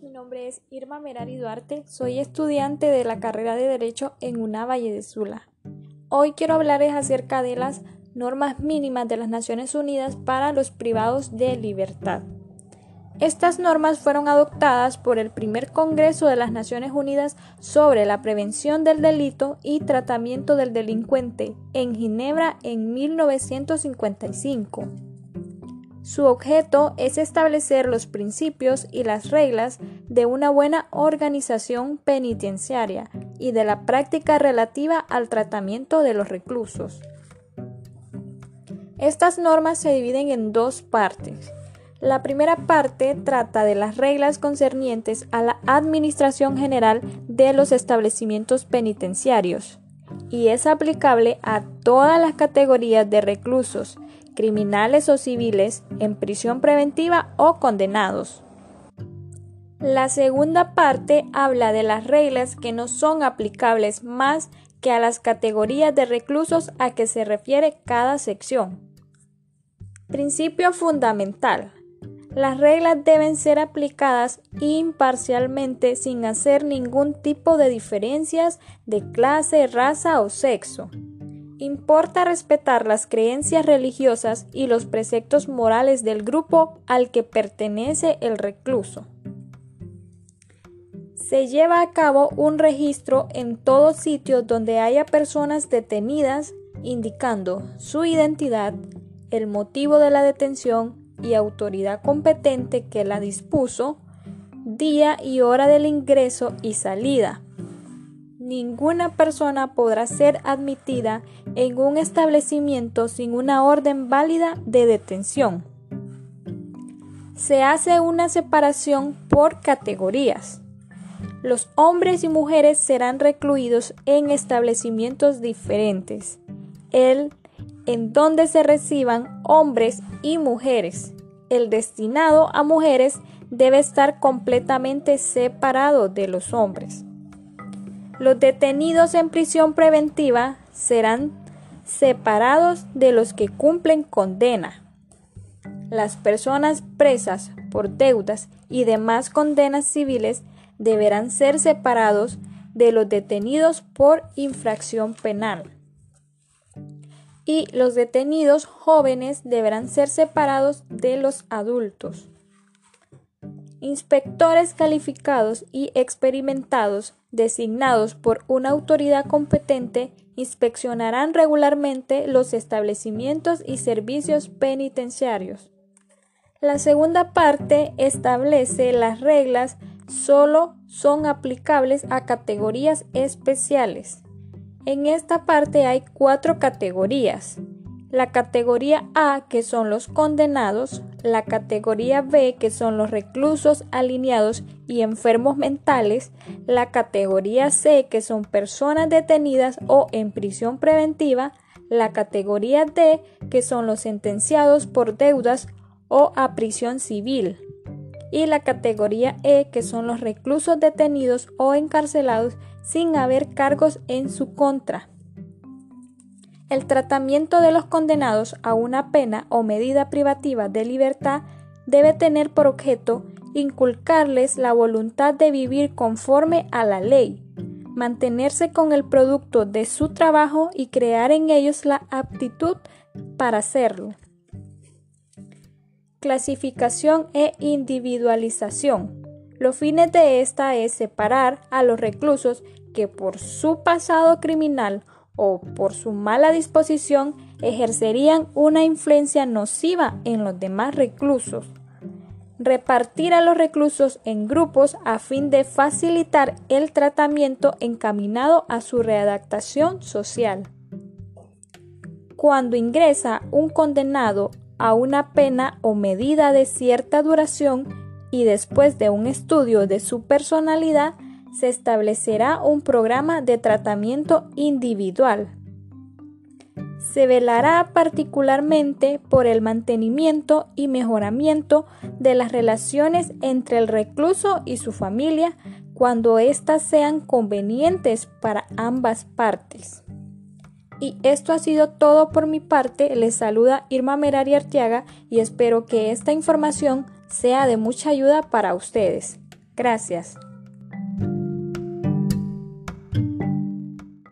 mi nombre es Irma Merari Duarte, soy estudiante de la carrera de Derecho en UNA Valle de Sula. Hoy quiero hablarles acerca de las normas mínimas de las Naciones Unidas para los privados de libertad. Estas normas fueron adoptadas por el primer Congreso de las Naciones Unidas sobre la prevención del delito y tratamiento del delincuente en Ginebra en 1955. Su objeto es establecer los principios y las reglas de una buena organización penitenciaria y de la práctica relativa al tratamiento de los reclusos. Estas normas se dividen en dos partes. La primera parte trata de las reglas concernientes a la administración general de los establecimientos penitenciarios y es aplicable a todas las categorías de reclusos, criminales o civiles en prisión preventiva o condenados. La segunda parte habla de las reglas que no son aplicables más que a las categorías de reclusos a que se refiere cada sección. Principio fundamental. Las reglas deben ser aplicadas imparcialmente sin hacer ningún tipo de diferencias de clase, raza o sexo. Importa respetar las creencias religiosas y los preceptos morales del grupo al que pertenece el recluso. Se lleva a cabo un registro en todos sitios donde haya personas detenidas indicando su identidad, el motivo de la detención y autoridad competente que la dispuso, día y hora del ingreso y salida, ninguna persona podrá ser admitida en un establecimiento sin una orden válida de detención. Se hace una separación por categorías. Los hombres y mujeres serán recluidos en establecimientos diferentes, el en donde se reciban hombres y mujeres. El destinado a mujeres debe estar completamente separado de los hombres. Los detenidos en prisión preventiva serán separados de los que cumplen condena. Las personas presas por deudas y demás condenas civiles deberán ser separados de los detenidos por infracción penal. Y los detenidos jóvenes deberán ser separados de los adultos. Inspectores calificados y experimentados designados por una autoridad competente inspeccionarán regularmente los establecimientos y servicios penitenciarios. La segunda parte establece las reglas solo son aplicables a categorías especiales. En esta parte hay cuatro categorías la categoría A, que son los condenados, la categoría B, que son los reclusos alineados y enfermos mentales, la categoría C, que son personas detenidas o en prisión preventiva, la categoría D, que son los sentenciados por deudas o a prisión civil, y la categoría E, que son los reclusos detenidos o encarcelados sin haber cargos en su contra. El tratamiento de los condenados a una pena o medida privativa de libertad debe tener por objeto inculcarles la voluntad de vivir conforme a la ley, mantenerse con el producto de su trabajo y crear en ellos la aptitud para hacerlo. Clasificación e individualización. Los fines de esta es separar a los reclusos que por su pasado criminal o por su mala disposición ejercerían una influencia nociva en los demás reclusos. Repartir a los reclusos en grupos a fin de facilitar el tratamiento encaminado a su readaptación social. Cuando ingresa un condenado a una pena o medida de cierta duración y después de un estudio de su personalidad, se establecerá un programa de tratamiento individual. Se velará particularmente por el mantenimiento y mejoramiento de las relaciones entre el recluso y su familia cuando éstas sean convenientes para ambas partes. Y esto ha sido todo por mi parte. Les saluda Irma Merari Arteaga y espero que esta información sea de mucha ayuda para ustedes. Gracias.